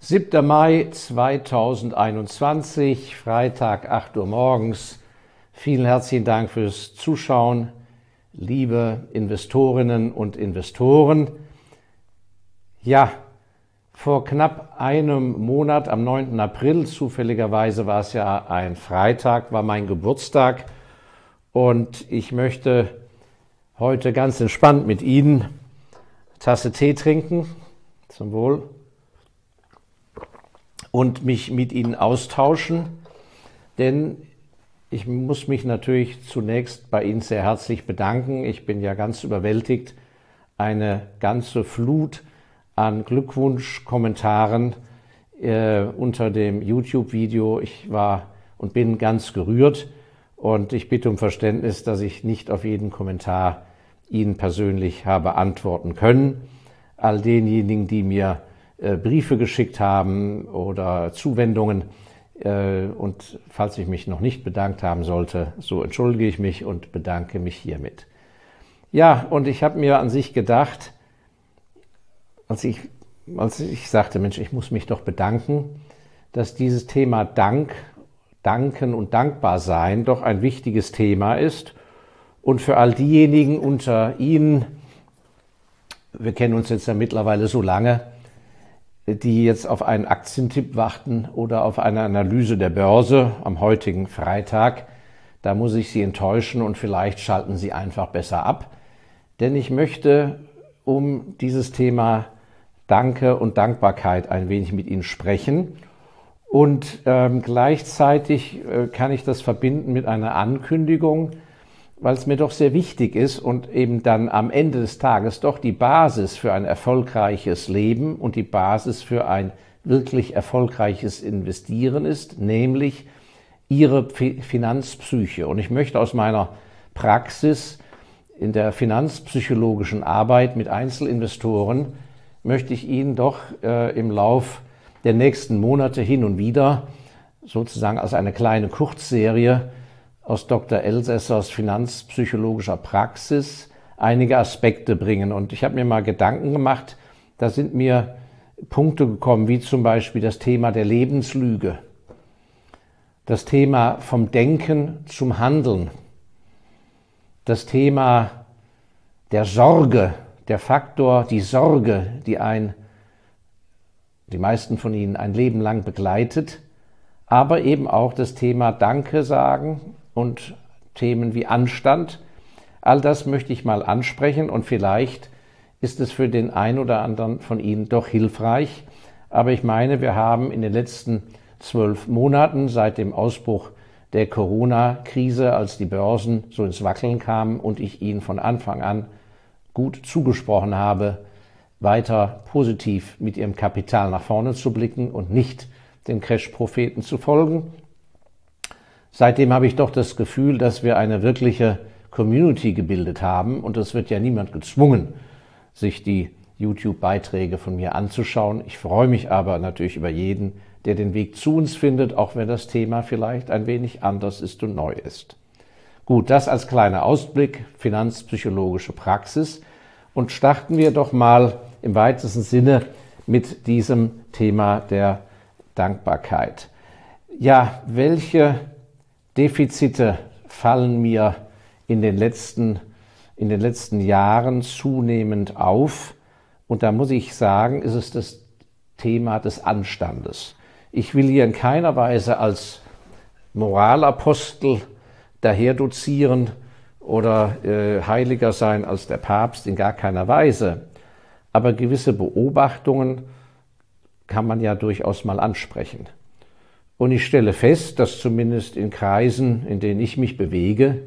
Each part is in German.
7. Mai 2021, Freitag, 8 Uhr morgens. Vielen herzlichen Dank fürs Zuschauen, liebe Investorinnen und Investoren. Ja, vor knapp einem Monat, am 9. April, zufälligerweise war es ja ein Freitag, war mein Geburtstag und ich möchte heute ganz entspannt mit Ihnen Tasse Tee trinken, zum Wohl, und mich mit Ihnen austauschen, denn ich muss mich natürlich zunächst bei Ihnen sehr herzlich bedanken. Ich bin ja ganz überwältigt. Eine ganze Flut an Glückwunschkommentaren äh, unter dem YouTube-Video. Ich war und bin ganz gerührt und ich bitte um Verständnis, dass ich nicht auf jeden Kommentar Ihnen persönlich habe antworten können. All denjenigen, die mir Briefe geschickt haben oder Zuwendungen. Äh, und falls ich mich noch nicht bedankt haben sollte, so entschuldige ich mich und bedanke mich hiermit. Ja, und ich habe mir an sich gedacht, als ich, als ich sagte, Mensch, ich muss mich doch bedanken, dass dieses Thema Dank, Danken und Dankbar sein doch ein wichtiges Thema ist. Und für all diejenigen unter Ihnen, wir kennen uns jetzt ja mittlerweile so lange, die jetzt auf einen Aktientipp warten oder auf eine Analyse der Börse am heutigen Freitag. Da muss ich Sie enttäuschen und vielleicht schalten Sie einfach besser ab. Denn ich möchte um dieses Thema Danke und Dankbarkeit ein wenig mit Ihnen sprechen. Und ähm, gleichzeitig äh, kann ich das verbinden mit einer Ankündigung, weil es mir doch sehr wichtig ist und eben dann am Ende des Tages doch die Basis für ein erfolgreiches Leben und die Basis für ein wirklich erfolgreiches Investieren ist, nämlich ihre Finanzpsyche. Und ich möchte aus meiner Praxis in der finanzpsychologischen Arbeit mit Einzelinvestoren, möchte ich Ihnen doch äh, im Lauf der nächsten Monate hin und wieder sozusagen als eine kleine Kurzserie aus Dr. Elsässers finanzpsychologischer Praxis einige Aspekte bringen. Und ich habe mir mal Gedanken gemacht, da sind mir Punkte gekommen, wie zum Beispiel das Thema der Lebenslüge, das Thema vom Denken zum Handeln, das Thema der Sorge, der Faktor, die Sorge, die ein, die meisten von Ihnen ein Leben lang begleitet, aber eben auch das Thema Danke sagen und Themen wie Anstand. All das möchte ich mal ansprechen und vielleicht ist es für den einen oder anderen von Ihnen doch hilfreich. Aber ich meine, wir haben in den letzten zwölf Monaten seit dem Ausbruch der Corona-Krise, als die Börsen so ins Wackeln kamen und ich Ihnen von Anfang an gut zugesprochen habe, weiter positiv mit Ihrem Kapital nach vorne zu blicken und nicht den Crash-Propheten zu folgen, Seitdem habe ich doch das Gefühl, dass wir eine wirkliche Community gebildet haben und es wird ja niemand gezwungen, sich die YouTube-Beiträge von mir anzuschauen. Ich freue mich aber natürlich über jeden, der den Weg zu uns findet, auch wenn das Thema vielleicht ein wenig anders ist und neu ist. Gut, das als kleiner Ausblick, finanzpsychologische Praxis. Und starten wir doch mal im weitesten Sinne mit diesem Thema der Dankbarkeit. Ja, welche Defizite fallen mir in den letzten, in den letzten Jahren zunehmend auf. Und da muss ich sagen, ist es das Thema des Anstandes. Ich will hier in keiner Weise als Moralapostel daher dozieren oder äh, heiliger sein als der Papst, in gar keiner Weise. Aber gewisse Beobachtungen kann man ja durchaus mal ansprechen. Und ich stelle fest, dass zumindest in Kreisen, in denen ich mich bewege,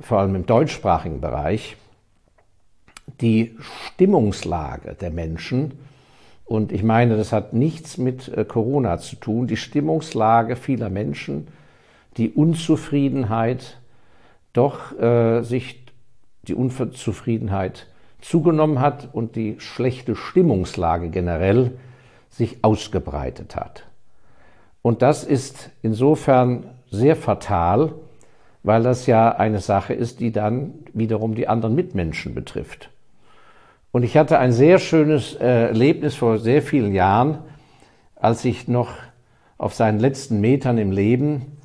vor allem im deutschsprachigen Bereich, die Stimmungslage der Menschen, und ich meine, das hat nichts mit äh, Corona zu tun, die Stimmungslage vieler Menschen, die Unzufriedenheit, doch äh, sich die Unzufriedenheit zugenommen hat und die schlechte Stimmungslage generell sich ausgebreitet hat. Und das ist insofern sehr fatal, weil das ja eine Sache ist, die dann wiederum die anderen Mitmenschen betrifft. Und ich hatte ein sehr schönes äh, Erlebnis vor sehr vielen Jahren als ich noch auf seinen letzten Metern im Leben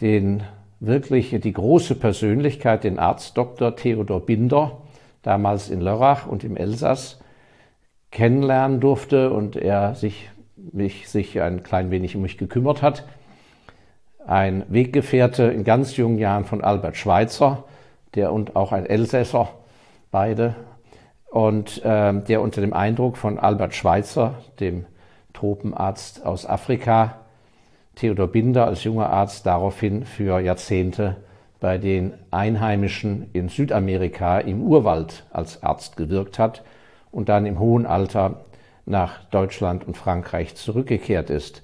den wirklich die große Persönlichkeit, den Arzt Dr. Theodor Binder, damals in Lörrach und im Elsass, kennenlernen durfte und er sich, mich, sich ein klein wenig um mich gekümmert hat. Ein Weggefährte in ganz jungen Jahren von Albert Schweitzer, der und auch ein Elsässer, beide, und äh, der unter dem Eindruck von Albert Schweitzer, dem Tropenarzt aus Afrika, Theodor Binder als junger Arzt daraufhin für Jahrzehnte bei den Einheimischen in Südamerika im Urwald als Arzt gewirkt hat und dann im hohen Alter nach Deutschland und Frankreich zurückgekehrt ist.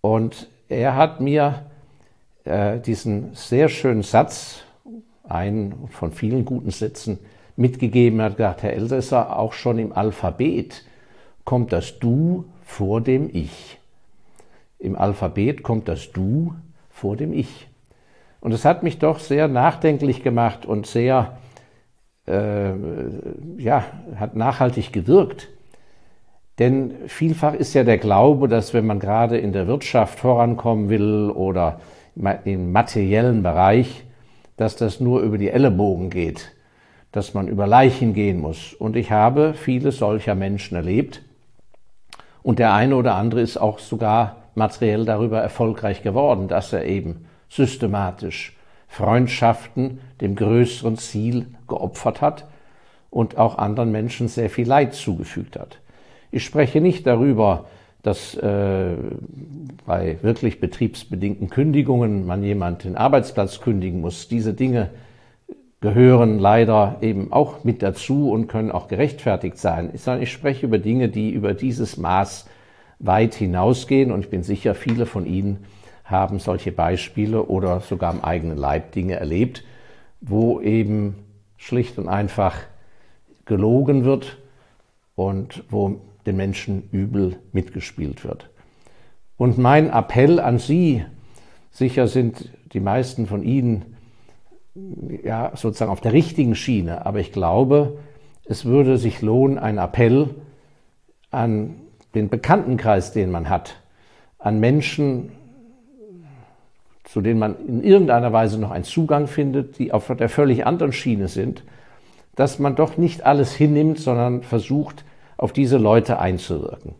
Und er hat mir äh, diesen sehr schönen Satz, einen von vielen guten Sätzen, mitgegeben. Er hat gesagt, Herr Elsässer, auch schon im Alphabet kommt das Du vor dem Ich. Im Alphabet kommt das Du vor dem Ich. Und es hat mich doch sehr nachdenklich gemacht und sehr, äh, ja, hat nachhaltig gewirkt. Denn vielfach ist ja der Glaube, dass wenn man gerade in der Wirtschaft vorankommen will oder im materiellen Bereich, dass das nur über die Ellenbogen geht, dass man über Leichen gehen muss. Und ich habe viele solcher Menschen erlebt. Und der eine oder andere ist auch sogar materiell darüber erfolgreich geworden, dass er eben systematisch Freundschaften dem größeren Ziel geopfert hat und auch anderen Menschen sehr viel Leid zugefügt hat. Ich spreche nicht darüber, dass äh, bei wirklich betriebsbedingten Kündigungen man jemand den Arbeitsplatz kündigen muss. Diese Dinge gehören leider eben auch mit dazu und können auch gerechtfertigt sein. Ich spreche über Dinge, die über dieses Maß weit hinausgehen und ich bin sicher, viele von Ihnen haben solche Beispiele oder sogar am eigenen Leib Dinge erlebt, wo eben schlicht und einfach gelogen wird und wo den Menschen übel mitgespielt wird. Und mein Appell an Sie, sicher sind die meisten von Ihnen ja sozusagen auf der richtigen Schiene, aber ich glaube, es würde sich lohnen, ein Appell an den Bekanntenkreis, den man hat, an Menschen, zu denen man in irgendeiner Weise noch einen Zugang findet, die auf der völlig anderen Schiene sind, dass man doch nicht alles hinnimmt, sondern versucht, auf diese Leute einzuwirken.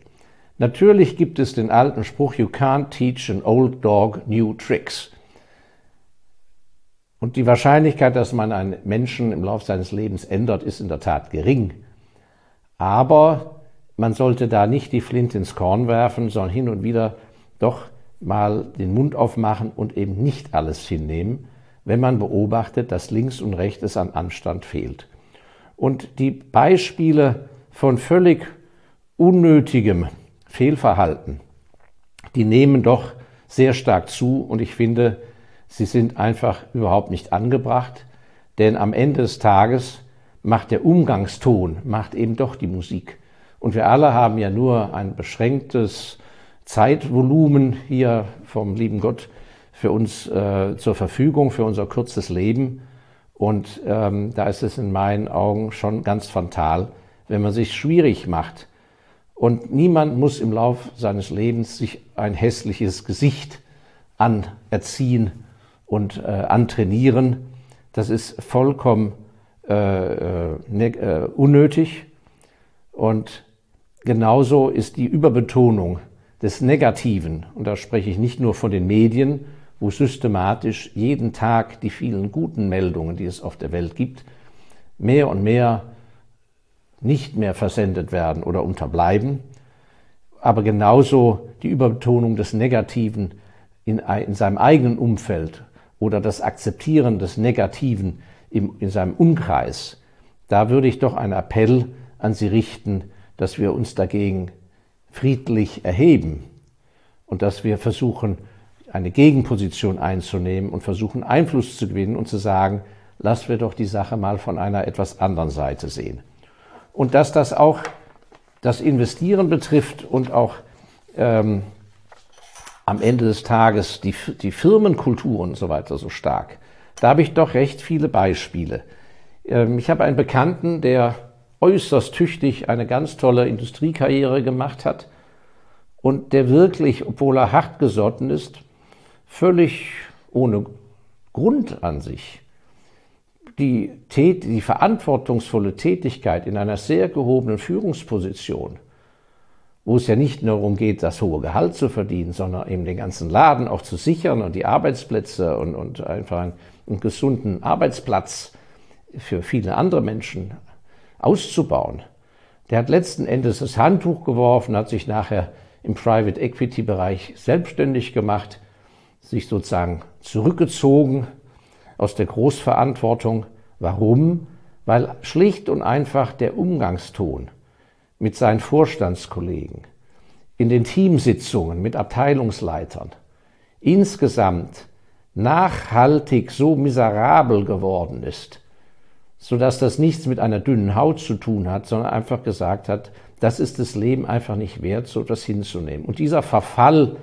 Natürlich gibt es den alten Spruch, you can't teach an old dog new tricks. Und die Wahrscheinlichkeit, dass man einen Menschen im Laufe seines Lebens ändert, ist in der Tat gering. Aber man sollte da nicht die Flint ins Korn werfen, sondern hin und wieder doch mal den Mund aufmachen und eben nicht alles hinnehmen, wenn man beobachtet, dass links und rechts es an Anstand fehlt. Und die Beispiele von völlig unnötigem Fehlverhalten, die nehmen doch sehr stark zu und ich finde, sie sind einfach überhaupt nicht angebracht, denn am Ende des Tages macht der Umgangston, macht eben doch die Musik. Und wir alle haben ja nur ein beschränktes Zeitvolumen hier vom lieben Gott für uns äh, zur Verfügung, für unser kurzes Leben. Und ähm, da ist es in meinen Augen schon ganz fatal, wenn man sich schwierig macht. Und niemand muss im Lauf seines Lebens sich ein hässliches Gesicht anerziehen und äh, antrainieren. Das ist vollkommen äh, äh, ne, äh unnötig. Und Genauso ist die Überbetonung des Negativen, und da spreche ich nicht nur von den Medien, wo systematisch jeden Tag die vielen guten Meldungen, die es auf der Welt gibt, mehr und mehr nicht mehr versendet werden oder unterbleiben, aber genauso die Überbetonung des Negativen in, in seinem eigenen Umfeld oder das Akzeptieren des Negativen im, in seinem Umkreis, da würde ich doch einen Appell an Sie richten, dass wir uns dagegen friedlich erheben und dass wir versuchen, eine Gegenposition einzunehmen und versuchen, Einfluss zu gewinnen und zu sagen, lass wir doch die Sache mal von einer etwas anderen Seite sehen. Und dass das auch das Investieren betrifft und auch ähm, am Ende des Tages die, die Firmenkultur und so weiter so stark. Da habe ich doch recht viele Beispiele. Ähm, ich habe einen Bekannten, der äußerst tüchtig eine ganz tolle Industriekarriere gemacht hat und der wirklich, obwohl er hart gesotten ist, völlig ohne Grund an sich die, die verantwortungsvolle Tätigkeit in einer sehr gehobenen Führungsposition, wo es ja nicht nur darum geht, das hohe Gehalt zu verdienen, sondern eben den ganzen Laden auch zu sichern und die Arbeitsplätze und, und einfach einen, einen gesunden Arbeitsplatz für viele andere Menschen auszubauen. Der hat letzten Endes das Handtuch geworfen, hat sich nachher im Private Equity Bereich selbstständig gemacht, sich sozusagen zurückgezogen aus der Großverantwortung. Warum? Weil schlicht und einfach der Umgangston mit seinen Vorstandskollegen, in den Teamsitzungen mit Abteilungsleitern insgesamt nachhaltig so miserabel geworden ist, so dass das nichts mit einer dünnen Haut zu tun hat, sondern einfach gesagt hat, das ist das Leben einfach nicht wert, so etwas hinzunehmen. Und dieser Verfall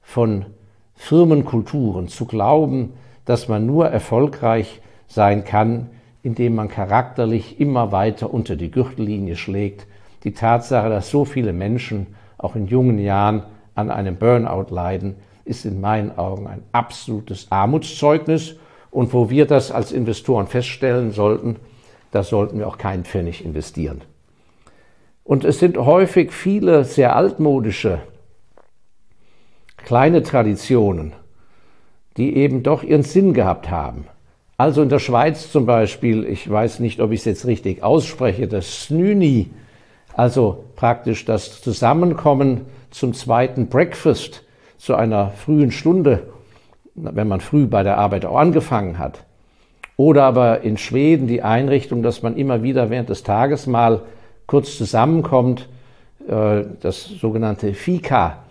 von Firmenkulturen zu glauben, dass man nur erfolgreich sein kann, indem man charakterlich immer weiter unter die Gürtellinie schlägt. Die Tatsache, dass so viele Menschen auch in jungen Jahren an einem Burnout leiden, ist in meinen Augen ein absolutes Armutszeugnis und wo wir das als Investoren feststellen sollten, da sollten wir auch keinen Pfennig investieren. Und es sind häufig viele sehr altmodische kleine Traditionen, die eben doch ihren Sinn gehabt haben. Also in der Schweiz zum Beispiel, ich weiß nicht, ob ich es jetzt richtig ausspreche, das Snüni, also praktisch das Zusammenkommen zum zweiten Breakfast, zu einer frühen Stunde, wenn man früh bei der Arbeit auch angefangen hat. Oder aber in Schweden die Einrichtung, dass man immer wieder während des Tages mal kurz zusammenkommt, äh, das sogenannte Fika,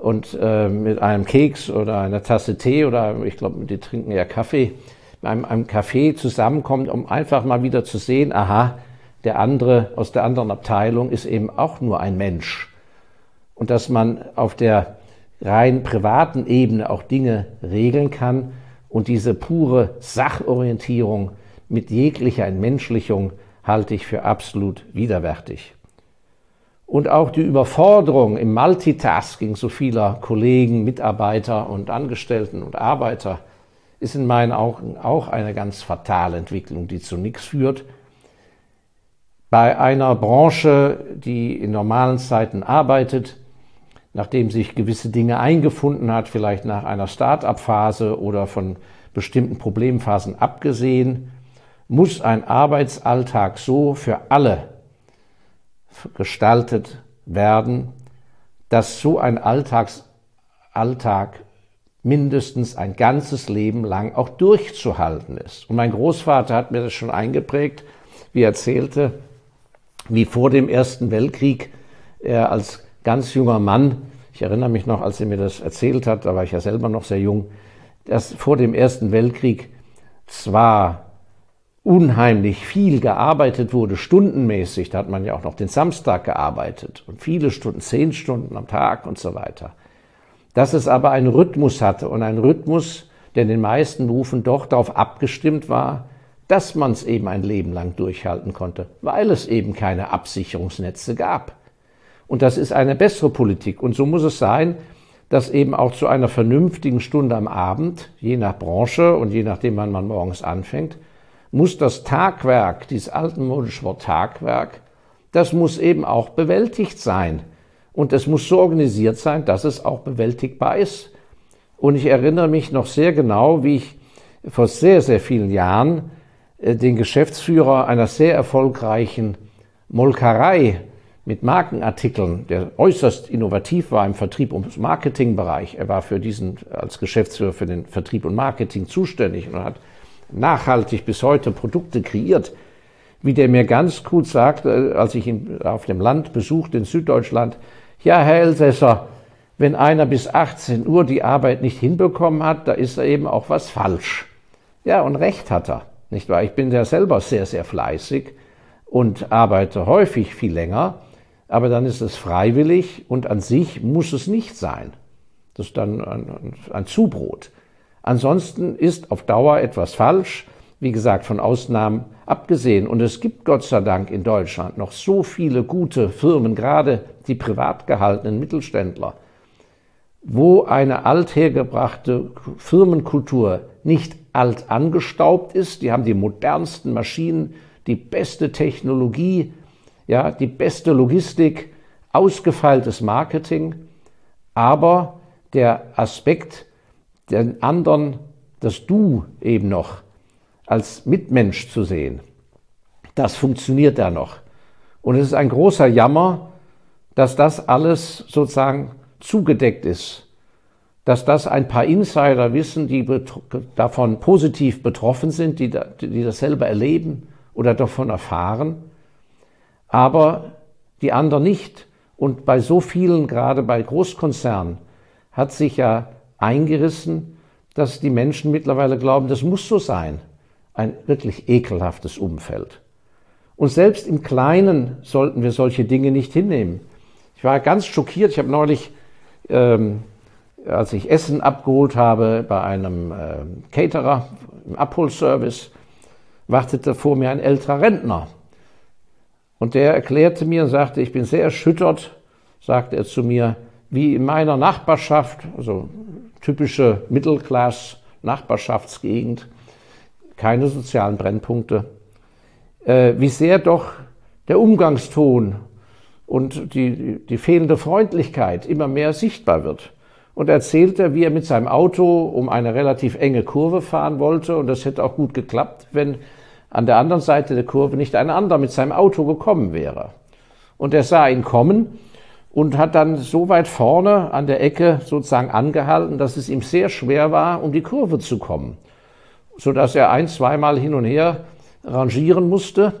und äh, mit einem Keks oder einer Tasse Tee oder ich glaube, die trinken ja Kaffee, mit einem, einem Kaffee zusammenkommt, um einfach mal wieder zu sehen, aha, der andere aus der anderen Abteilung ist eben auch nur ein Mensch. Und dass man auf der rein privaten Ebene auch Dinge regeln kann und diese pure Sachorientierung mit jeglicher Entmenschlichung halte ich für absolut widerwärtig. Und auch die Überforderung im Multitasking so vieler Kollegen, Mitarbeiter und Angestellten und Arbeiter ist in meinen Augen auch eine ganz fatale Entwicklung, die zu nichts führt. Bei einer Branche, die in normalen Zeiten arbeitet, nachdem sich gewisse Dinge eingefunden hat, vielleicht nach einer Start-up-Phase oder von bestimmten Problemphasen abgesehen, muss ein Arbeitsalltag so für alle gestaltet werden, dass so ein Alltags Alltag mindestens ein ganzes Leben lang auch durchzuhalten ist. Und mein Großvater hat mir das schon eingeprägt, wie er erzählte, wie vor dem Ersten Weltkrieg er als ganz junger Mann, ich erinnere mich noch, als er mir das erzählt hat, da war ich ja selber noch sehr jung, dass vor dem Ersten Weltkrieg zwar unheimlich viel gearbeitet wurde, stundenmäßig, da hat man ja auch noch den Samstag gearbeitet und viele Stunden, zehn Stunden am Tag und so weiter. Dass es aber einen Rhythmus hatte und einen Rhythmus, der in den meisten Berufen doch darauf abgestimmt war, dass man es eben ein Leben lang durchhalten konnte, weil es eben keine Absicherungsnetze gab. Und das ist eine bessere Politik. Und so muss es sein, dass eben auch zu einer vernünftigen Stunde am Abend, je nach Branche und je nachdem, wann man morgens anfängt, muss das Tagwerk, dieses altmodische Wort Tagwerk, das muss eben auch bewältigt sein. Und es muss so organisiert sein, dass es auch bewältigbar ist. Und ich erinnere mich noch sehr genau, wie ich vor sehr, sehr vielen Jahren äh, den Geschäftsführer einer sehr erfolgreichen Molkerei mit Markenartikeln, der äußerst innovativ war im Vertrieb und Marketingbereich. Er war für diesen als Geschäftsführer für den Vertrieb und Marketing zuständig und hat nachhaltig bis heute Produkte kreiert, wie der mir ganz gut sagt, äh, als ich ihn auf dem Land besuchte in Süddeutschland, ja, Herr Elsässer, wenn einer bis 18 Uhr die Arbeit nicht hinbekommen hat, da ist da eben auch was falsch. Ja, und recht hat er, nicht wahr? Ich bin ja selber sehr, sehr fleißig und arbeite häufig viel länger, aber dann ist es freiwillig und an sich muss es nicht sein. Das ist dann ein, ein Zubrot. Ansonsten ist auf Dauer etwas falsch wie gesagt, von Ausnahmen abgesehen. Und es gibt Gott sei Dank in Deutschland noch so viele gute Firmen, gerade die privat gehaltenen Mittelständler, wo eine althergebrachte Firmenkultur nicht alt angestaubt ist. Die haben die modernsten Maschinen, die beste Technologie, ja, die beste Logistik, ausgefeiltes Marketing. Aber der Aspekt, den anderen, das Du eben noch als Mitmensch zu sehen, das funktioniert da noch. Und es ist ein großer Jammer, dass das alles sozusagen zugedeckt ist, dass das ein paar Insider wissen, die davon positiv betroffen sind, die, die das selber erleben oder davon erfahren, aber die anderen nicht. Und bei so vielen, gerade bei Großkonzernen, hat sich ja eingerissen, dass die Menschen mittlerweile glauben, das muss so sein. Ein wirklich ekelhaftes Umfeld. Und selbst im Kleinen sollten wir solche Dinge nicht hinnehmen. Ich war ganz schockiert. Ich habe neulich, ähm, als ich Essen abgeholt habe bei einem äh, Caterer im Abholservice, wartete vor mir ein älterer Rentner. Und der erklärte mir und sagte, ich bin sehr erschüttert, sagte er zu mir, wie in meiner Nachbarschaft, also typische Mittelklass-Nachbarschaftsgegend, keine sozialen Brennpunkte, äh, wie sehr doch der Umgangston und die, die fehlende Freundlichkeit immer mehr sichtbar wird. Und erzählte, wie er mit seinem Auto um eine relativ enge Kurve fahren wollte. Und das hätte auch gut geklappt, wenn an der anderen Seite der Kurve nicht ein anderer mit seinem Auto gekommen wäre. Und er sah ihn kommen und hat dann so weit vorne an der Ecke sozusagen angehalten, dass es ihm sehr schwer war, um die Kurve zu kommen, so dass er ein, zweimal hin und her rangieren musste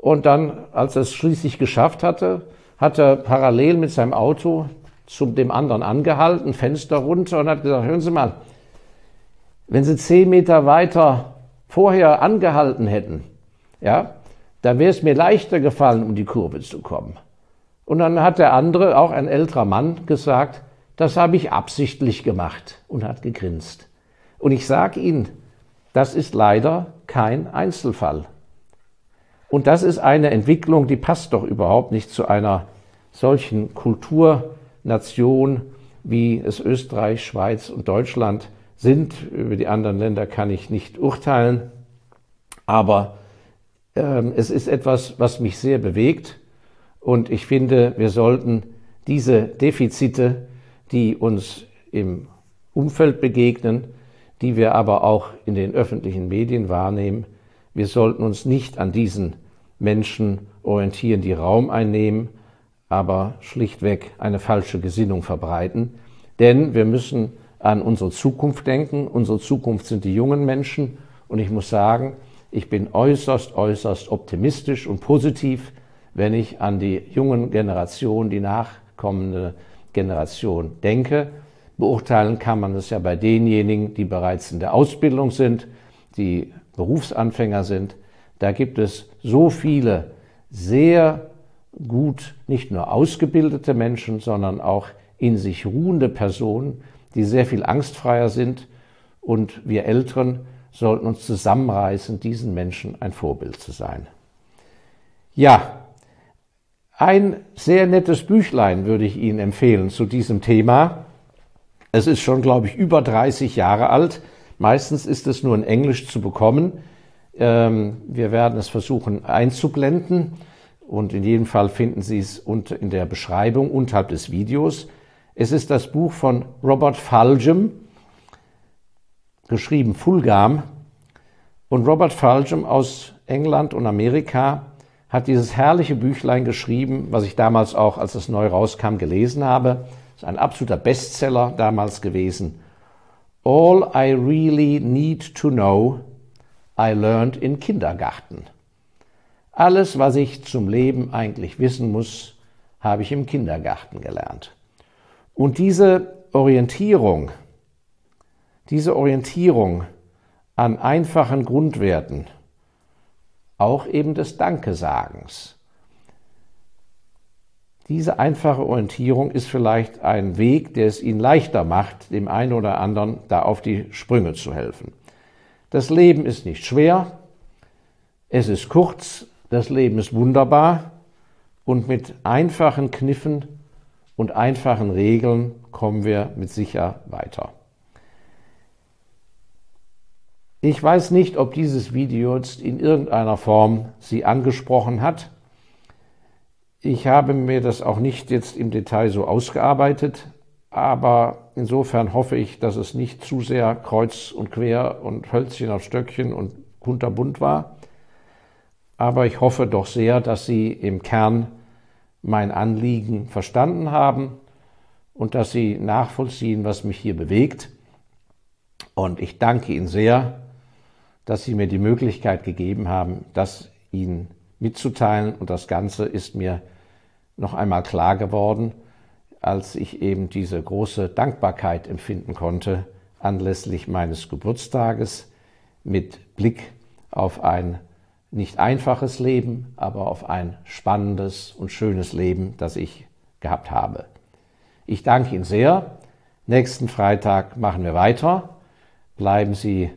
und dann, als er es schließlich geschafft hatte, hat er parallel mit seinem Auto zu dem anderen angehalten, Fenster runter und hat gesagt, hören Sie mal, wenn Sie zehn Meter weiter vorher angehalten hätten, ja, dann wäre es mir leichter gefallen, um die Kurve zu kommen. Und dann hat der andere, auch ein älterer Mann, gesagt, das habe ich absichtlich gemacht und hat gegrinst. Und ich sage Ihnen, das ist leider kein Einzelfall. Und das ist eine Entwicklung, die passt doch überhaupt nicht zu einer solchen Kulturnation, wie es Österreich, Schweiz und Deutschland sind. Über die anderen Länder kann ich nicht urteilen, aber ähm, es ist etwas, was mich sehr bewegt. Und ich finde, wir sollten diese Defizite, die uns im Umfeld begegnen, die wir aber auch in den öffentlichen Medien wahrnehmen, wir sollten uns nicht an diesen Menschen orientieren, die Raum einnehmen, aber schlichtweg eine falsche Gesinnung verbreiten. Denn wir müssen an unsere Zukunft denken. Unsere Zukunft sind die jungen Menschen. Und ich muss sagen, ich bin äußerst, äußerst optimistisch und positiv, wenn ich an die jungen Generation, die nachkommende Generation denke. Beurteilen kann man es ja bei denjenigen, die bereits in der Ausbildung sind, die Berufsanfänger sind. Da gibt es so viele sehr gut nicht nur ausgebildete Menschen, sondern auch in sich ruhende Personen, die sehr viel angstfreier sind. Und wir Älteren sollten uns zusammenreißen, diesen Menschen ein Vorbild zu sein. Ja, ein sehr nettes Büchlein würde ich Ihnen empfehlen zu diesem Thema. Es ist schon, glaube ich, über 30 Jahre alt. Meistens ist es nur in Englisch zu bekommen. Ähm, wir werden es versuchen einzublenden und in jedem Fall finden Sie es in der Beschreibung unterhalb des Videos. Es ist das Buch von Robert Fulgham, geschrieben Fulgham. Und Robert Fulgham aus England und Amerika hat dieses herrliche Büchlein geschrieben, was ich damals auch, als es neu rauskam, gelesen habe ist ein absoluter Bestseller damals gewesen. All I really need to know, I learned in Kindergarten. Alles, was ich zum Leben eigentlich wissen muss, habe ich im Kindergarten gelernt. Und diese Orientierung, diese Orientierung an einfachen Grundwerten, auch eben des Dankesagens, diese einfache Orientierung ist vielleicht ein Weg, der es Ihnen leichter macht, dem einen oder anderen da auf die Sprünge zu helfen. Das Leben ist nicht schwer, es ist kurz, das Leben ist wunderbar und mit einfachen Kniffen und einfachen Regeln kommen wir mit sicher weiter. Ich weiß nicht, ob dieses Video jetzt in irgendeiner Form Sie angesprochen hat. Ich habe mir das auch nicht jetzt im Detail so ausgearbeitet, aber insofern hoffe ich, dass es nicht zu sehr kreuz und quer und Hölzchen auf Stöckchen und kunterbunt war. Aber ich hoffe doch sehr, dass Sie im Kern mein Anliegen verstanden haben und dass Sie nachvollziehen, was mich hier bewegt. Und ich danke Ihnen sehr dass Sie mir die Möglichkeit gegeben haben, das Ihnen mitzuteilen. Und das Ganze ist mir noch einmal klar geworden, als ich eben diese große Dankbarkeit empfinden konnte anlässlich meines Geburtstages mit Blick auf ein nicht einfaches Leben, aber auf ein spannendes und schönes Leben, das ich gehabt habe. Ich danke Ihnen sehr. Nächsten Freitag machen wir weiter. Bleiben Sie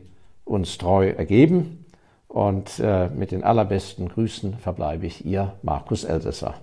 uns treu ergeben. Und äh, mit den allerbesten Grüßen verbleibe ich Ihr Markus Elsässer.